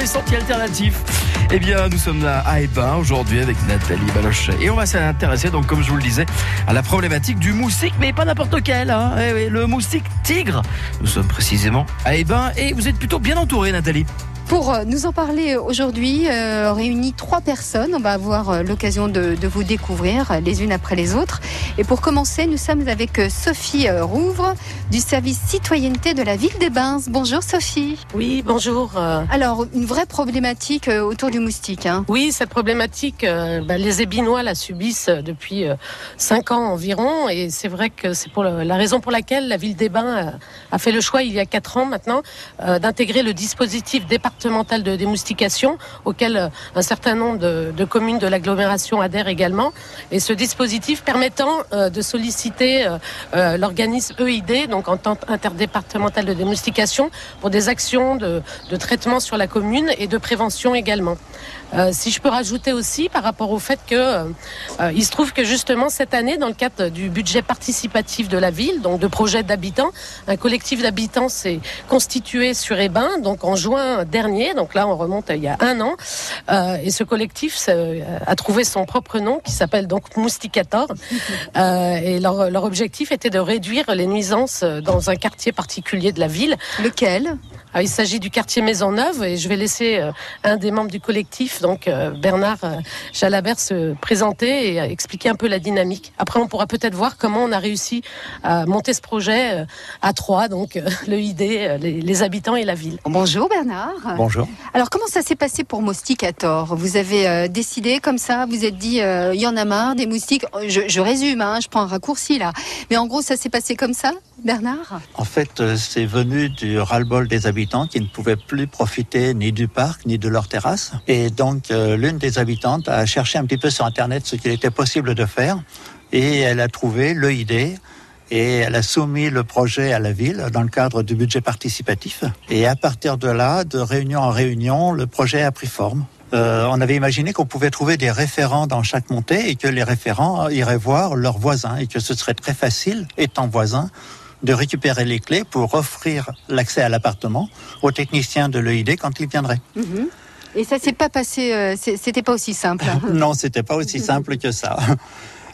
les sentiers alternatifs. Eh bien, nous sommes là à Ebin aujourd'hui avec Nathalie Baloche et on va s'intéresser, donc, comme je vous le disais, à la problématique du moustique, mais pas n'importe quel. Hein. Eh le moustique tigre. Nous sommes précisément à Ebin et vous êtes plutôt bien entouré, Nathalie. Pour euh, nous en parler aujourd'hui, euh, réunis trois personnes, on va avoir euh, l'occasion de, de, vous découvrir euh, les unes après les autres. Et pour commencer, nous sommes avec euh, Sophie Rouvre du service citoyenneté de la ville des Bains. Bonjour Sophie. Oui, bonjour. Alors, une vraie problématique autour du moustique. Hein. Oui, cette problématique, euh, bah, les Ébinois la subissent depuis euh, cinq ans environ. Et c'est vrai que c'est pour le, la raison pour laquelle la ville des Bains a fait le choix, il y a quatre ans maintenant, euh, d'intégrer le dispositif départemental de démoustication auquel euh, un certain nombre de, communes de l'agglomération adhèrent également. Et ce dispositif permettant euh, de solliciter euh, l'organisme EID, donc entente interdépartementale de démoustication, pour des actions de, traitement sur la commune et de prévention également. Si je peux rajouter aussi par rapport au fait que il se trouve que justement cette année, dans le cadre du budget participatif de la ville, donc de projets d'habitants, un collectif d'habitants s'est constitué sur Ebin, donc en juin dernier. Donc là, on remonte à il y a un an, euh, et ce collectif a trouvé son propre nom, qui s'appelle donc Mousticator. et leur, leur objectif était de réduire les nuisances dans un quartier particulier de la ville. Lequel? Il s'agit du quartier Maisonneuve et je vais laisser euh, un des membres du collectif, donc euh, Bernard euh, Jalabert, se présenter et expliquer un peu la dynamique. Après, on pourra peut-être voir comment on a réussi à monter ce projet à trois, donc le ID, les, les, habitants et la ville. Bonjour Bernard. Bonjour. Alors comment ça s'est passé pour Mousticator Vous avez décidé comme ça, vous êtes dit, il y en a marre des moustiques. Je, je résume, hein, je prends un raccourci là. Mais en gros, ça s'est passé comme ça? Bernard En fait, c'est venu du ras-le-bol des habitants qui ne pouvaient plus profiter ni du parc ni de leur terrasse. Et donc, euh, l'une des habitantes a cherché un petit peu sur Internet ce qu'il était possible de faire. Et elle a trouvé l'EID et elle a soumis le projet à la ville dans le cadre du budget participatif. Et à partir de là, de réunion en réunion, le projet a pris forme. Euh, on avait imaginé qu'on pouvait trouver des référents dans chaque montée et que les référents iraient voir leurs voisins et que ce serait très facile, étant voisins, de récupérer les clés pour offrir l'accès à l'appartement aux techniciens de l'EID quand ils viendraient. Mmh. Et ça s'est pas passé, euh, c'était pas aussi simple. Non, c'était pas aussi simple que ça.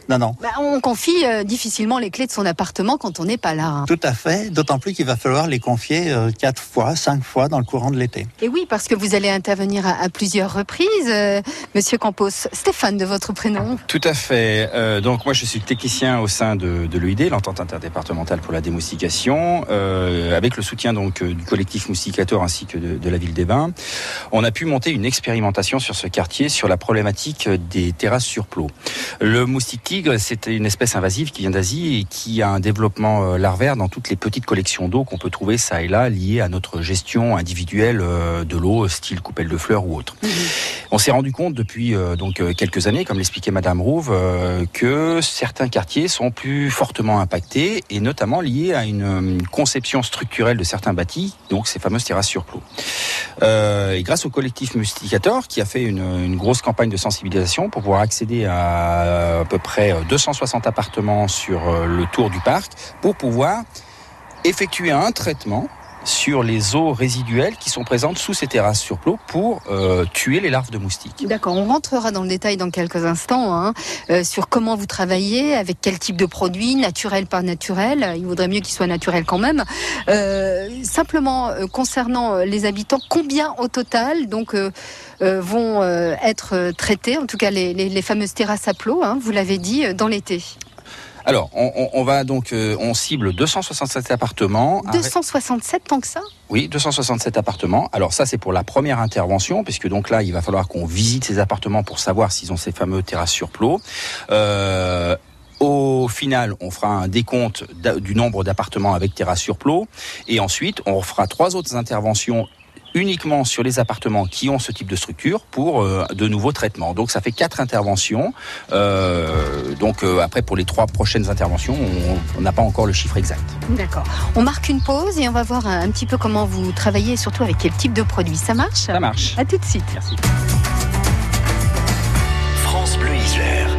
Non, non. Bah, on confie euh, difficilement les clés de son appartement quand on n'est pas là. Hein. Tout à fait, d'autant plus qu'il va falloir les confier euh, quatre fois, cinq fois dans le courant de l'été. Et oui, parce que vous allez intervenir à, à plusieurs reprises, euh, Monsieur Campos. Stéphane, de votre prénom. Tout à fait. Euh, donc moi, je suis technicien au sein de, de l'EID, l'entente interdépartementale pour la démoustication, euh, avec le soutien donc du collectif Mousticator ainsi que de, de la ville des Bains. On a pu monter une expérimentation sur ce quartier sur la problématique des terrasses sur plot. Le moustique c'est une espèce invasive qui vient d'Asie et qui a un développement larvaire dans toutes les petites collections d'eau qu'on peut trouver ça et là liées à notre gestion individuelle de l'eau, style coupelle de fleurs ou autre. Mmh. On s'est rendu compte depuis euh, donc quelques années, comme l'expliquait Madame Rouve, euh, que certains quartiers sont plus fortement impactés et notamment liés à une, conception structurelle de certains bâtis, donc ces fameuses terrasses sur. Euh, et grâce au collectif Musticator qui a fait une, une, grosse campagne de sensibilisation pour pouvoir accéder à à peu près 260 appartements sur le tour du parc pour pouvoir effectuer un traitement sur les eaux résiduelles qui sont présentes sous ces terrasses sur plot pour euh, tuer les larves de moustiques. D'accord, on rentrera dans le détail dans quelques instants hein, euh, sur comment vous travaillez, avec quel type de produit, naturel par naturel. Il vaudrait mieux qu'il soit naturel quand même. Euh, simplement concernant les habitants, combien au total donc vont être traités, en tout cas les fameuses terrasses à plot, hein, vous l'avez dit, dans l'été? Alors, on, on, on, va donc, euh, on cible 267 appartements. 267 tant que ça? Oui, 267 appartements. Alors ça, c'est pour la première intervention, puisque donc là, il va falloir qu'on visite ces appartements pour savoir s'ils ont ces fameux terrasses sur plot. Euh, au final, on fera un décompte du nombre d'appartements avec terrasse sur plot. Et ensuite, on fera trois autres interventions uniquement sur les appartements qui ont ce type de structure pour euh, de nouveaux traitements. Donc ça fait quatre interventions. Euh, donc euh, après pour les trois prochaines interventions, on n'a pas encore le chiffre exact. D'accord. On marque une pause et on va voir un, petit peu comment vous travaillez et surtout avec quel type de produit. Ça marche? Ça marche. À tout de suite. Merci. France Bleu Isère.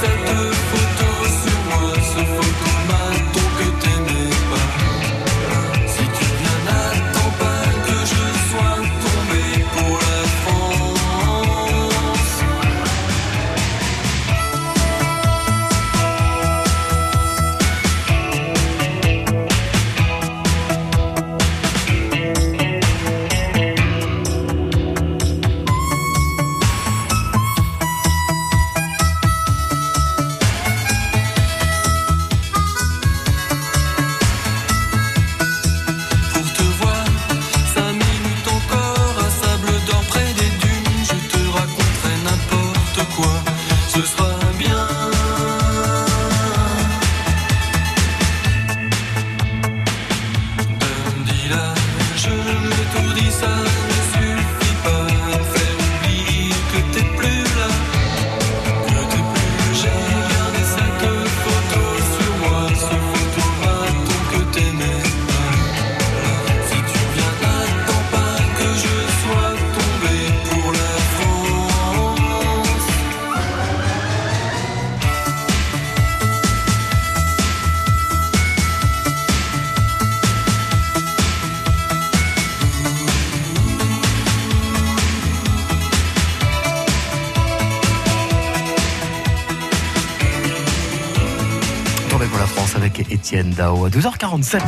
cette sun À 12h47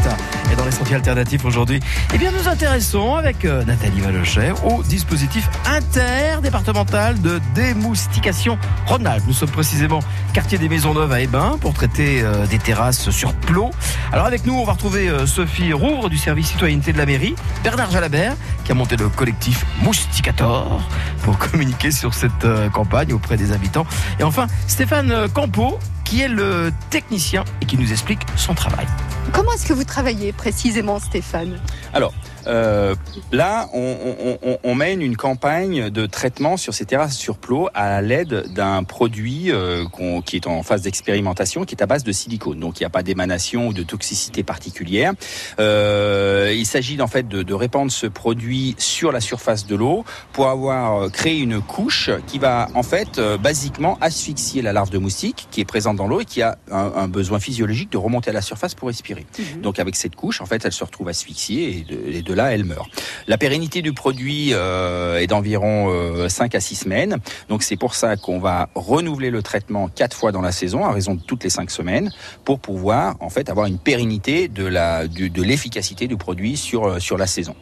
et dans les sentiers alternatifs aujourd'hui. Eh bien, nous intéressons avec euh, Nathalie Valochet au dispositif interdépartemental de démoustication Rhône-Alpes. Nous sommes précisément quartier des Maisons Neuves à Ebin pour traiter euh, des terrasses sur plot. Alors avec nous, on va retrouver euh, Sophie Rouvre du service citoyenneté de la mairie, Bernard Jalabert qui a monté le collectif Mousticator pour communiquer sur cette campagne auprès des habitants. Et enfin, Stéphane Campo qui est le technicien et qui nous explique son travail. Comment est-ce que vous travaillez précisément, Stéphane? Alors, euh, là, on, mène une campagne de traitement sur ces terrasses sur plot à l'aide d'un produit euh, qui est en phase d'expérimentation, qui est à base de silicone. Donc, il n'y a pas d'émanation ou de toxicité particulière. Euh, il s'agit en fait de, répandre ce produit sur la surface de l'eau pour avoir créé une couche qui va en fait basiquement asphyxier la larve de moustique qui est présente dans l'eau et qui a un, besoin physiologique de remonter à la surface pour respirer. Mhm. Donc, avec cette couche, en fait, elle se retrouve asphyxiée et de là, elle meurt. La pérennité du produit euh, est d'environ 5 euh, à 6 semaines. Donc c'est pour ça qu'on va renouveler le traitement 4 fois dans la saison, à raison de toutes les 5 semaines, pour pouvoir en fait avoir une pérennité de de l'efficacité du produit sur euh, sur la saison.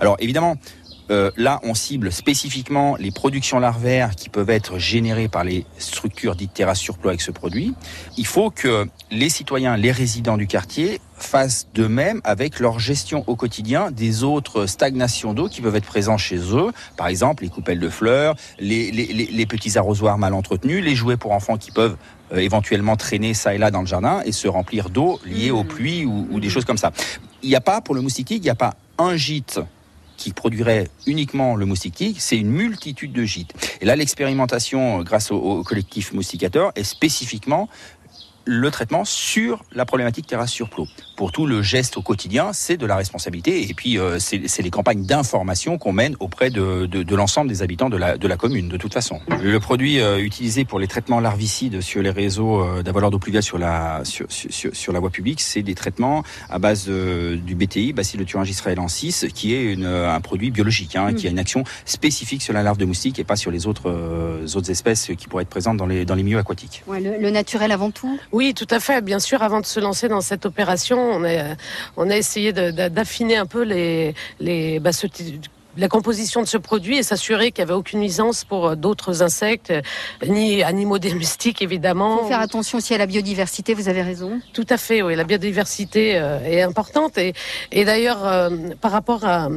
Alors évidemment, euh, là, on cible spécifiquement les productions larvaires qui peuvent être générées par les structures dites terrasses sur plot avec ce produit. Il faut que les citoyens, les résidents du quartier fassent de même avec leur gestion au quotidien des autres stagnations d'eau qui peuvent être présentes chez eux. Par exemple, les coupelles de fleurs, les, petits arrosoirs mal entretenus, les jouets pour enfants qui peuvent euh, éventuellement traîner ça et là dans le jardin et se remplir d'eau liée aux mmh. pluies ou, des choses comme ça. Il n'y a pas, pour le moustique, il n'y a pas un gîte qui produirait uniquement le moustique c'est une multitude de gîtes. Et là, l'expérimentation, grâce au, collectif Mousticateur, est spécifiquement le traitement sur la problématique terrasse sur. Pour tout le geste au quotidien, c'est de la responsabilité et puis euh, c'est les campagnes d'information qu'on mène auprès de, de, l'ensemble des habitants de la, de la commune, de toute façon. Le produit euh, utilisé pour les traitements larvicides sur les réseaux euh, d'avaleur d'eau pluviale sur la, sur, sur, sur, la voie publique, c'est des traitements à base du BTI, Bacillothuringis israelensis, qui est une, un produit biologique, hein, qui a une action spécifique sur la larve de moustique et pas sur les autres, autres espèces qui pourraient être présentes dans les, dans les milieux aquatiques. Ouais, le, le naturel avant tout oui, tout à fait. Bien sûr, avant de se lancer dans cette opération, on a, on a essayé d'affiner un peu les, les, bah, la composition de ce produit et s'assurer qu'il n'y avait aucune nuisance pour euh, d'autres insectes, euh, ni animaux domestiques évidemment. Il faut faire attention aussi à la biodiversité, vous avez raison. Tout à fait, oui, la biodiversité euh, est importante et, et d'ailleurs par rapport à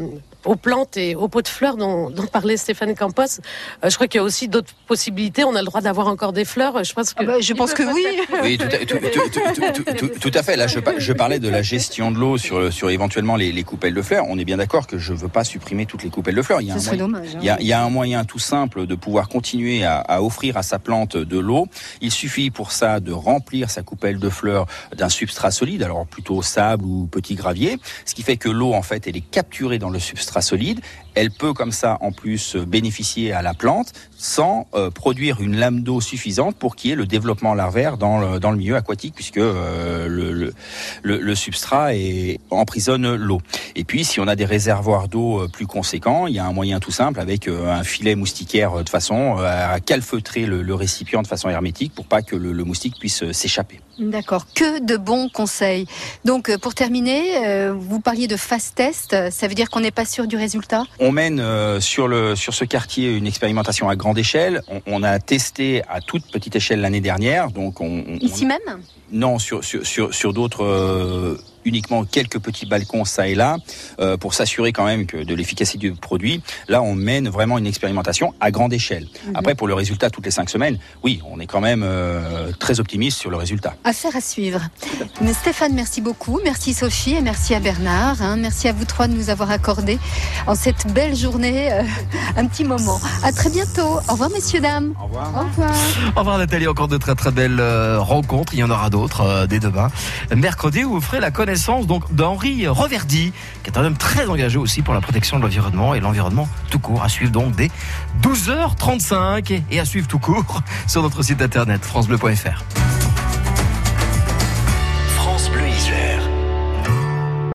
aux plantes et aux pots de fleurs dont, dont parlait Stéphane Campos. Euh, je crois qu'il y a aussi d'autres possibilités. On a le droit d'avoir encore des fleurs. Je pense que, Ah bah, je pense que oui. Oui, tout à, tout- tout- tout- tout- tout- tout à fait. Là, je, pa- je parlais de la gestion de l'eau sur, sur éventuellement les, les coupelles de fleurs. On est bien d'accord que je veux pas supprimer toutes les coupelles de fleurs. Il y a, Ce un serait moyen, dommage. hein. il y, a, il y a un moyen tout simple de pouvoir continuer à, à offrir à sa plante de l'eau. Il suffit pour ça de remplir sa coupelle de fleurs d'un substrat solide, alors plutôt sable ou petit gravier, ce qui fait que l'eau, en fait, elle est capturée dans le substrat solide. Elle peut comme ça, en plus, bénéficier à la plante sans euh, produire une lame d'eau suffisante pour qu'il y ait le développement larvaire dans le, dans le milieu aquatique, puisque euh, le, le, substrat est, emprisonne l'eau. Et puis, si on a des réservoirs d'eau euh, plus conséquents, il y a un moyen tout simple avec un filet moustiquaire de façon à calfeutrer le, récipient de façon hermétique pour pas que le, moustique puisse s'échapper. D'accord, que de bons conseils. Donc pour terminer, vous parliez de fast test, ça veut dire qu'on n'est pas sûr du résultat? On mène euh, sur, le, sur ce quartier une expérimentation à grande échelle. On, on a testé à toute petite échelle l'année dernière. Donc on, on- Ici même? Non, sur, sur, sur, sur d'autres, euh, uniquement quelques petits balcons ça et là, euh, pour s'assurer quand même que de l'efficacité du produit. Là, on mène vraiment une expérimentation à grande échelle. Mhm. Après, pour le résultat toutes les cinq semaines, oui, on est quand même euh, très optimiste sur le résultat. Affaire à suivre. Mais Stéphane, merci beaucoup. Merci Sophie et merci à Bernard. hein. Merci à vous trois de nous avoir accordé en cette belle journée euh, un petit moment. À très bientôt. Au revoir messieurs, dames. Au revoir. Au revoir. Au revoir Nathalie, encore de très très belles euh, rencontres. Il y en aura d'autres euh, dès demain. Mercredi, vous ferez la connaissance donc d'Henri Reverdy, qui est un homme très engagé aussi pour la protection de l'environnement et l'environnement tout court. À suivre donc dès 12h35 et à suivre tout court sur notre site internet francebleu.fr.